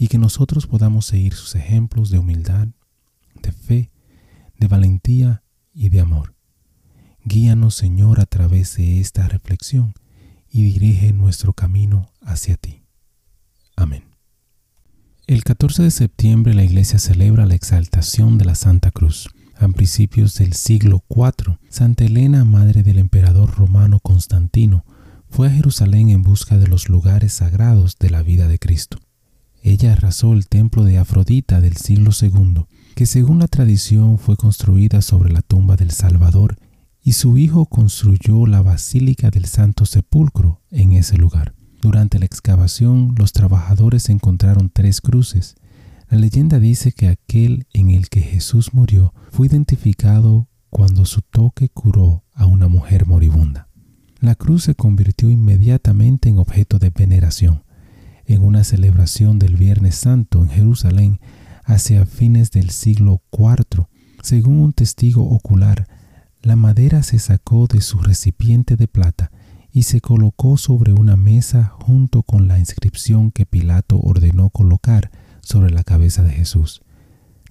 y que nosotros podamos seguir sus ejemplos de humildad, de fe, de valentía y de amor. Guíanos, Señor, a través de esta reflexión y dirige nuestro camino hacia ti. Amén. El 14 de septiembre la iglesia celebra la exaltación de la Santa Cruz. A principios del siglo IV, Santa Elena, madre del emperador romano Constantino, fue a Jerusalén en busca de los lugares sagrados de la vida de Cristo. Ella arrasó el templo de Afrodita del siglo II, que según la tradición fue construida sobre la tumba del Salvador y su hijo construyó la Basílica del Santo Sepulcro en ese lugar. Durante la excavación, los trabajadores encontraron tres cruces. La leyenda dice que aquel en el que Jesús murió fue identificado cuando su toque curó a una mujer moribunda. La cruz se convirtió inmediatamente en objeto de veneración. En una celebración del Viernes Santo en Jerusalén hacia fines del siglo IV, según un testigo ocular, la madera se sacó de su recipiente de plata y se colocó sobre una mesa junto con la inscripción que Pilato ordenó colocar sobre la cabeza de Jesús.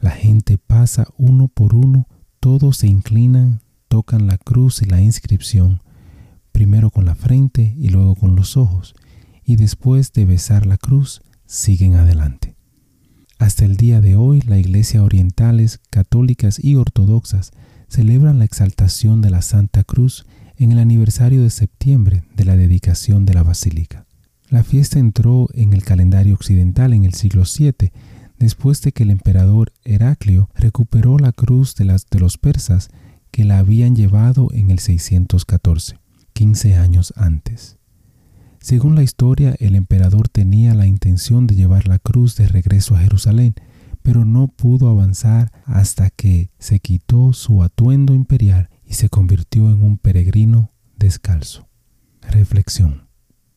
La gente pasa uno por uno, todos se inclinan, tocan la cruz y la inscripción, primero con la frente y luego con los ojos, y después de besar la cruz, siguen adelante. Hasta el día de hoy, la Iglesia orientales, católicas y ortodoxas celebran la exaltación de la Santa Cruz en el aniversario de septiembre de la dedicación de la basílica. La fiesta entró en el calendario occidental en el siglo VII, después de que el emperador Heraclio recuperó la cruz de, las, de los persas que la habían llevado en el 614, 15 años antes. Según la historia, el emperador tenía la intención de llevar la cruz de regreso a Jerusalén, pero no pudo avanzar hasta que se quitó su atuendo imperial y se convirtió en un peregrino descalzo. Reflexión.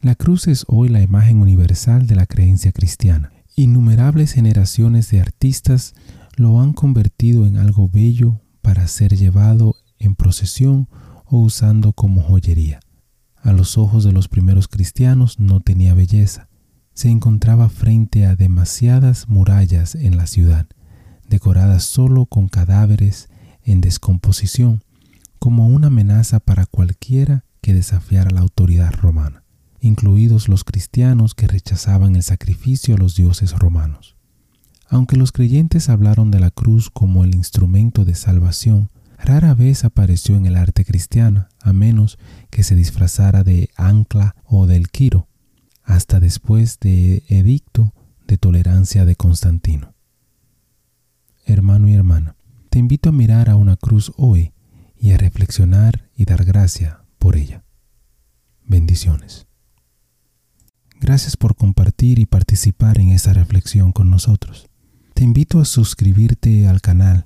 La cruz es hoy la imagen universal de la creencia cristiana. Innumerables generaciones de artistas lo han convertido en algo bello para ser llevado en procesión o usando como joyería. A los ojos de los primeros cristianos no tenía belleza, se encontraba frente a demasiadas murallas en la ciudad, decoradas solo con cadáveres en descomposición, como una amenaza para cualquiera que desafiara la autoridad romana, incluidos los cristianos que rechazaban el sacrificio a los dioses romanos. Aunque los creyentes hablaron de la cruz como el instrumento de salvación, rara vez apareció en el arte cristiano, a menos que se disfrazara de ancla o del quiro, hasta después de edicto de tolerancia de Constantino. Hermano y hermana, te invito a mirar a una cruz hoy y a reflexionar y dar gracia por ella. Bendiciones. Gracias por compartir y participar en esta reflexión con nosotros. Te invito a suscribirte al canal